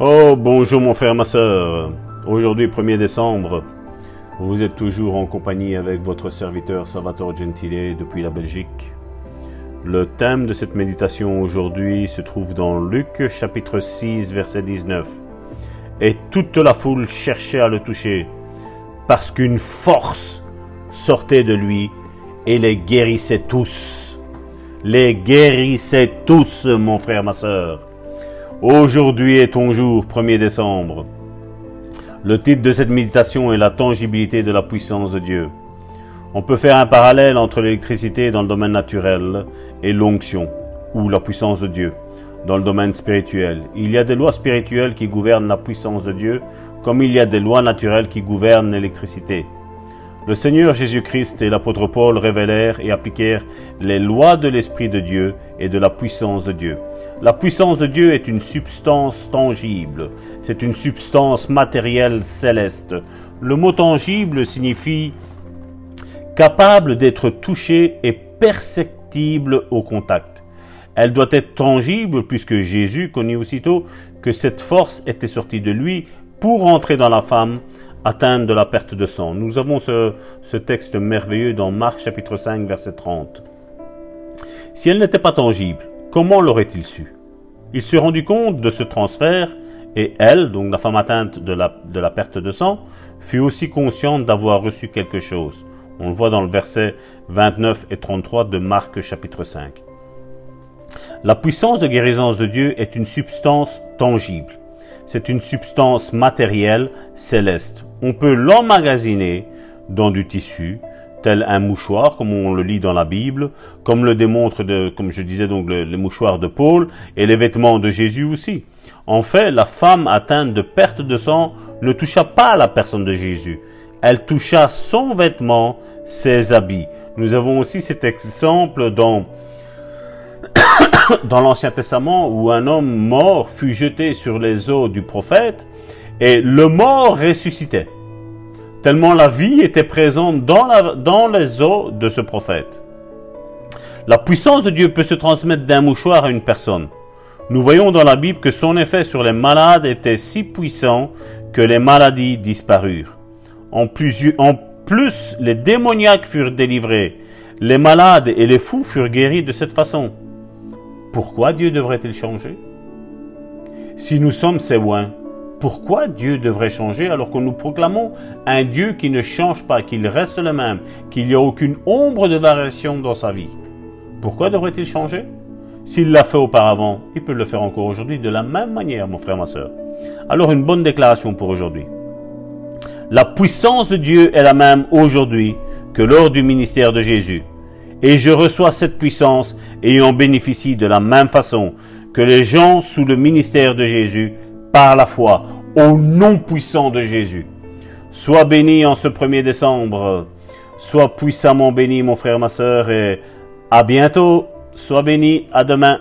Oh, bonjour mon frère, ma soeur. Aujourd'hui, 1er décembre, vous êtes toujours en compagnie avec votre serviteur Salvatore Gentile depuis la Belgique. Le thème de cette méditation aujourd'hui se trouve dans Luc chapitre 6 verset 19. Et toute la foule cherchait à le toucher, parce qu'une force sortait de lui et les guérissait tous. Les guérissait tous, mon frère, ma soeur. Aujourd'hui est ton jour, 1er décembre. Le titre de cette méditation est la tangibilité de la puissance de Dieu. On peut faire un parallèle entre l'électricité dans le domaine naturel et l'onction, ou la puissance de Dieu, dans le domaine spirituel. Il y a des lois spirituelles qui gouvernent la puissance de Dieu, comme il y a des lois naturelles qui gouvernent l'électricité. Le Seigneur Jésus-Christ et l'apôtre Paul révélèrent et appliquèrent les lois de l'Esprit de Dieu et de la puissance de Dieu. La puissance de Dieu est une substance tangible, c'est une substance matérielle céleste. Le mot tangible signifie capable d'être touché et perceptible au contact. Elle doit être tangible puisque Jésus connut aussitôt que cette force était sortie de lui pour entrer dans la femme atteinte de la perte de sang. Nous avons ce, texte merveilleux dans Marc chapitre 5 verset 30. Si elle n'était pas tangible, comment l'aurait-il su? Il s'est rendu compte de ce transfert et elle, donc la femme atteinte de la, de la perte de sang, fut aussi consciente d'avoir reçu quelque chose. On le voit dans le verset 29 et 33 de Marc chapitre 5. La puissance de guérison de Dieu est une substance tangible. C'est une substance matérielle céleste on peut l'emmagasiner dans du tissu, tel un mouchoir, comme on le lit dans la Bible, comme le démontre, comme je disais donc, les mouchoirs de Paul et les vêtements de Jésus aussi. En fait, la femme atteinte de perte de sang ne toucha pas la personne de Jésus. Elle toucha son vêtement, ses habits. Nous avons aussi cet exemple dans, dans l'Ancien Testament où un homme mort fut jeté sur les os du prophète et le mort ressuscitait, tellement la vie était présente dans, les os de ce prophète. La puissance de Dieu peut se transmettre d'un mouchoir à une personne. Nous voyons dans la Bible que son effet sur les malades était si puissant que les maladies disparurent. En plus, les démoniaques furent délivrés. Les malades et les fous furent guéris de cette façon. Pourquoi Dieu devrait-il changer? Si nous sommes ses loin, pourquoi Dieu devrait changer alors que nous proclamons un Dieu qui ne change pas, qu'il reste le même, qu'il n'y a aucune ombre de variation dans sa vie? Pourquoi devrait-il changer? S'il l'a fait auparavant, il peut le faire encore aujourd'hui de la même manière, mon frère, ma soeur. Alors une bonne déclaration pour aujourd'hui. La puissance de Dieu est la même aujourd'hui que lors du ministère de Jésus. Et je reçois cette puissance et en bénéficie de la même façon que les gens sous le ministère de Jésus par la foi au nom puissant de Jésus. Sois béni en ce 1er décembre. Sois puissamment béni, mon frère, ma soeur, et à bientôt. Sois béni. À demain.